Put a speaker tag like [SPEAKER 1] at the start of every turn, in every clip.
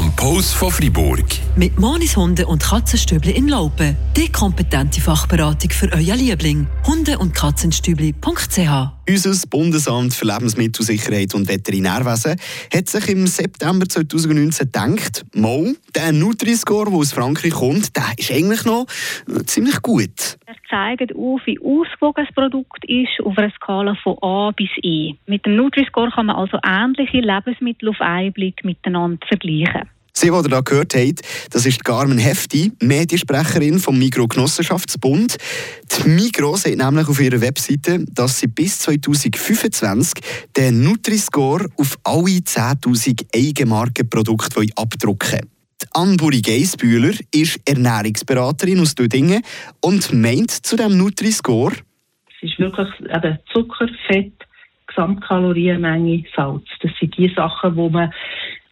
[SPEAKER 1] am Puls von Fribourg.
[SPEAKER 2] Mit Monis Hunde und Katzenstübli in Laupen. Die kompetente Fachberatung für euer Liebling. Hunde- und Katzenstübli.ch
[SPEAKER 3] unser Bundesamt für Lebensmittelsicherheit und Veterinärwesen hat sich im September 2019 gedacht, mal, der Nutri-Score, der aus Frankreich kommt, der ist eigentlich noch äh, ziemlich gut.
[SPEAKER 4] Zeigt auf, wie ausgewogen das Produkt ist auf einer Skala von A bis E. Mit dem Nutri-Score kann man also ähnliche Lebensmittel auf einen Blick miteinander vergleichen.
[SPEAKER 3] Sie, die ihr da gehört habt, das ist Carmen Hefti, Mediensprecherin vom Migro Genossenschaftsbund. Die Migro sagt nämlich auf ihrer Webseite, dass sie bis 2025 den Nutri-Score auf alle 10.000 Eigenmarkenprodukte abdrucken wollen. Die Anburi Geisbühler ist Ernährungsberaterin aus Dödingen und meint zu dem Nutri-Score,
[SPEAKER 5] es ist wirklich eben Zucker, Fett, Gesamtkalorienmenge, Salz. Das sind die Sachen, wo man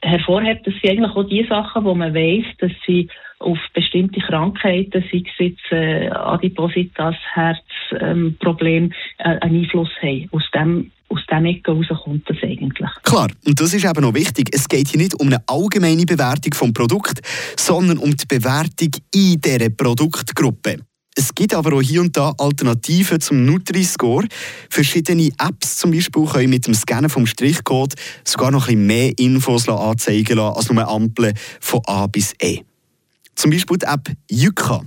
[SPEAKER 5] hervorhebt, das sind eigentlich auch die Sachen, wo man weiß, dass sie auf bestimmte Krankheiten, sei es jetzt äh, Adipositas, Herzproblem, ähm, äh, einen Einfluss haben. Aus dem aus dem Ecke heraus kommt das eigentlich.
[SPEAKER 3] Klar, und das ist eben noch wichtig. Es geht hier nicht um eine allgemeine Bewertung vom Produkt, sondern um die Bewertung in dieser Produktgruppe. Es gibt aber auch hier und da Alternativen zum Nutri-Score. Verschiedene Apps zum Beispiel können mit dem Scannen vom Strichcode sogar noch ein mehr Infos anzeigen lassen als nur Ampeln von A bis E. Zum Beispiel die App Yuka.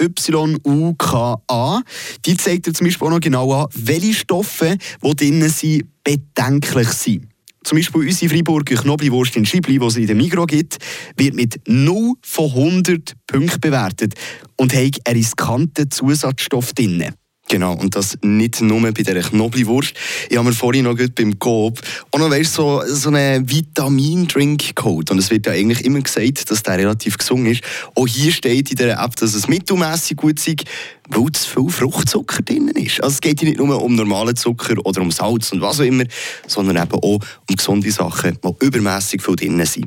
[SPEAKER 3] Y-U-K-A. Die zeigt dir zum Beispiel auch noch genau an, welche Stoffe, die drinnen sind, bedenklich sind. Zum Beispiel unsere Freiburger Knoblauchwurst in Schibli, die es in der Migro gibt, wird mit 0 von 100 Punkten bewertet und hat einen riskanten Zusatzstoff drin. Genau, und das nicht nur bei dieser Knoblauchwurst. Ich habe mir vorhin noch beim Coop auch noch weißt, so, so einen Vitamin-Drink geholt. Und es wird ja eigentlich immer gesagt, dass der relativ gesund ist. Auch hier steht in dieser App, dass es mittelmäßig gut ist, weil zu viel Fruchtzucker drin ist. Also es geht hier nicht nur um normalen Zucker oder um Salz und was auch immer, sondern eben auch um gesunde Sachen, die übermäßig viel drin sind.